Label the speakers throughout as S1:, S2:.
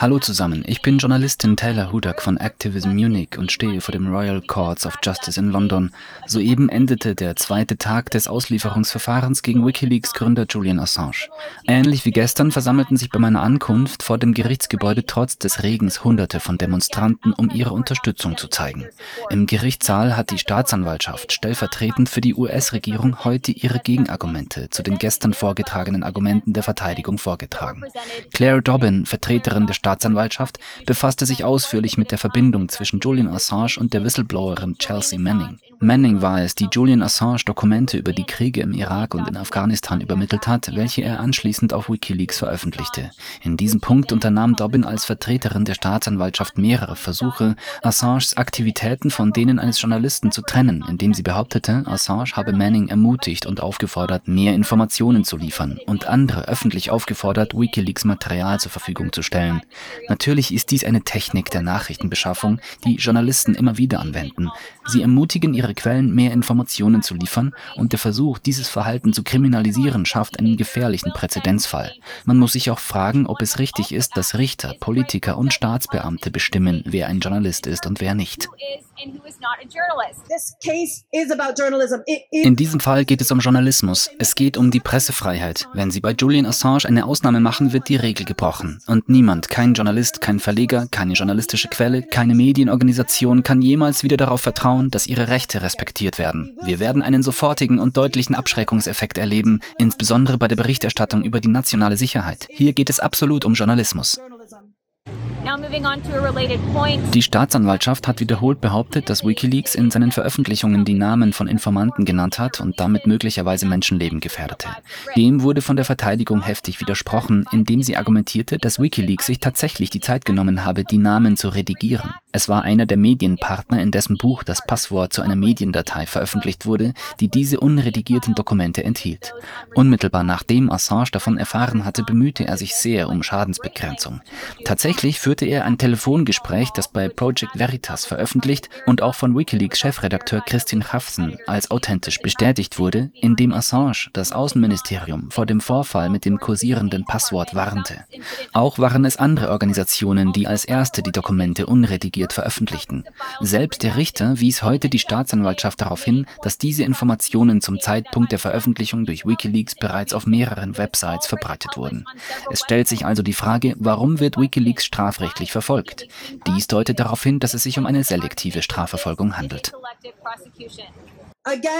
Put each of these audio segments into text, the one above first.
S1: Hallo zusammen, ich bin Journalistin Taylor Hudak von Activism Munich und stehe vor dem Royal Courts of Justice in London. Soeben endete der zweite Tag des Auslieferungsverfahrens gegen Wikileaks Gründer Julian Assange. Ähnlich wie gestern versammelten sich bei meiner Ankunft vor dem Gerichtsgebäude trotz des Regens Hunderte von Demonstranten, um ihre Unterstützung zu zeigen. Im Gerichtssaal hat die Staatsanwaltschaft stellvertretend für die US-Regierung heute ihre Gegenargumente zu den gestern vorgetragenen Argumenten der Verteidigung vorgetragen. Claire Dobbin, Vertreterin der Staatsanwaltschaft, befasste sich ausführlich mit der Verbindung zwischen Julian Assange und der Whistleblowerin Chelsea Manning. Manning war es, die Julian Assange Dokumente über die Kriege im Irak und in Afghanistan übermittelt hat, welche er anschließend auf Wikileaks veröffentlichte. In diesem Punkt unternahm Dobbin als Vertreterin der Staatsanwaltschaft mehrere Versuche, Assanges Aktivitäten von denen eines Journalisten zu trennen, indem sie behauptete, Assange habe Manning ermutigt und aufgefordert, mehr Informationen zu liefern und andere öffentlich aufgefordert, Wikileaks Material zur Verfügung zu stellen. Natürlich ist dies eine Technik der Nachrichtenbeschaffung, die Journalisten immer wieder anwenden. Sie ermutigen ihre Quellen, mehr Informationen zu liefern und der Versuch, dieses Verhalten zu kriminalisieren, schafft einen gefährlichen Präzedenzfall. Man muss sich auch fragen, ob es richtig ist, dass Richter, Politiker und Staatsbeamte bestimmen, wer ein Journalist ist und wer nicht. In diesem Fall geht es um Journalismus. Es geht um die Pressefreiheit. Wenn Sie bei Julian Assange eine Ausnahme machen, wird die Regel gebrochen. Und niemand, kein Journalist, kein Verleger, keine journalistische Quelle, keine Medienorganisation kann jemals wieder darauf vertrauen, dass ihre Rechte respektiert werden. Wir werden einen sofortigen und deutlichen Abschreckungseffekt erleben, insbesondere bei der Berichterstattung über die nationale Sicherheit. Hier geht es absolut um Journalismus. Die Staatsanwaltschaft hat wiederholt behauptet, dass Wikileaks in seinen Veröffentlichungen die Namen von Informanten genannt hat und damit möglicherweise Menschenleben gefährdete. Dem wurde von der Verteidigung heftig widersprochen, indem sie argumentierte, dass Wikileaks sich tatsächlich die Zeit genommen habe, die Namen zu redigieren. Es war einer der Medienpartner, in dessen Buch das Passwort zu einer Mediendatei veröffentlicht wurde, die diese unredigierten Dokumente enthielt. Unmittelbar nachdem Assange davon erfahren hatte, bemühte er sich sehr um Schadensbegrenzung. Tatsächlich führte er ein Telefongespräch, das bei Project Veritas veröffentlicht und auch von Wikileaks Chefredakteur Christian Hafsen als authentisch bestätigt wurde, in dem Assange das Außenministerium vor dem Vorfall mit dem kursierenden Passwort warnte. Auch waren es andere Organisationen, die als erste die Dokumente unredigiert detailliert veröffentlichten. Selbst der Richter wies heute die Staatsanwaltschaft darauf hin, dass diese Informationen zum Zeitpunkt der Veröffentlichung durch Wikileaks bereits auf mehreren Websites verbreitet wurden. Es stellt sich also die Frage, warum wird Wikileaks strafrechtlich verfolgt? Dies deutet darauf hin, dass es sich um eine selektive Strafverfolgung handelt.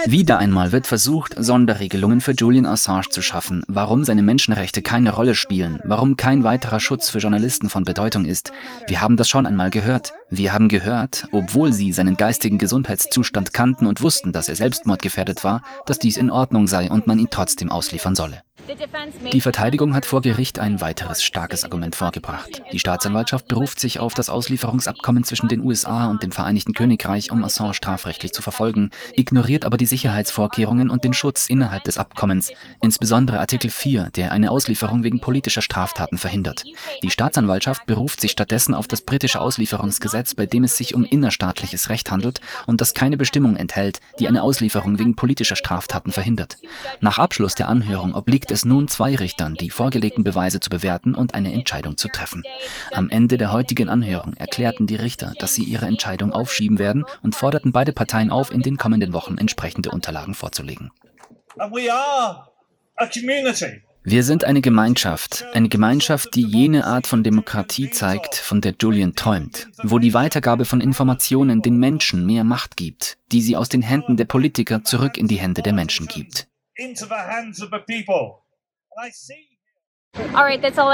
S1: Wieder einmal wird versucht, Sonderregelungen für Julian Assange zu schaffen, warum seine Menschenrechte keine Rolle spielen, warum kein weiterer Schutz für Journalisten von Bedeutung ist. Wir haben das schon einmal gehört. Wir haben gehört, obwohl sie seinen geistigen Gesundheitszustand kannten und wussten, dass er selbstmordgefährdet war, dass dies in Ordnung sei und man ihn trotzdem ausliefern solle. Die Verteidigung hat vor Gericht ein weiteres starkes Argument vorgebracht. Die Staatsanwaltschaft beruft sich auf das Auslieferungsabkommen zwischen den USA und dem Vereinigten Königreich, um Assange strafrechtlich zu verfolgen, ignoriert aber die Sicherheitsvorkehrungen und den Schutz innerhalb des Abkommens, insbesondere Artikel 4, der eine Auslieferung wegen politischer Straftaten verhindert. Die Staatsanwaltschaft beruft sich stattdessen auf das britische Auslieferungsgesetz, bei dem es sich um innerstaatliches Recht handelt und das keine Bestimmung enthält, die eine Auslieferung wegen politischer Straftaten verhindert. Nach Abschluss der Anhörung obliegt es nun zwei Richtern, die vorgelegten Beweise zu bewerten und eine Entscheidung zu treffen. Am Ende der heutigen Anhörung erklärten die Richter, dass sie ihre Entscheidung aufschieben werden und forderten beide Parteien auf, in den kommenden Wochen entsprechende Unterlagen vorzulegen. Wir sind eine Gemeinschaft, eine Gemeinschaft, die jene Art von Demokratie zeigt, von der Julian träumt, wo die Weitergabe von Informationen den Menschen mehr Macht gibt, die sie aus den Händen der Politiker zurück in die Hände der Menschen gibt.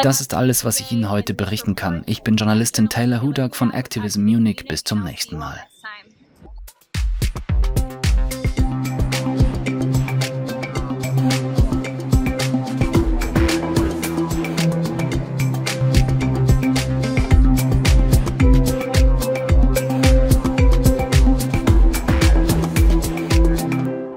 S1: Das ist alles, was ich Ihnen heute berichten kann. Ich bin Journalistin Taylor Hudak von Activism Munich. Bis zum nächsten Mal.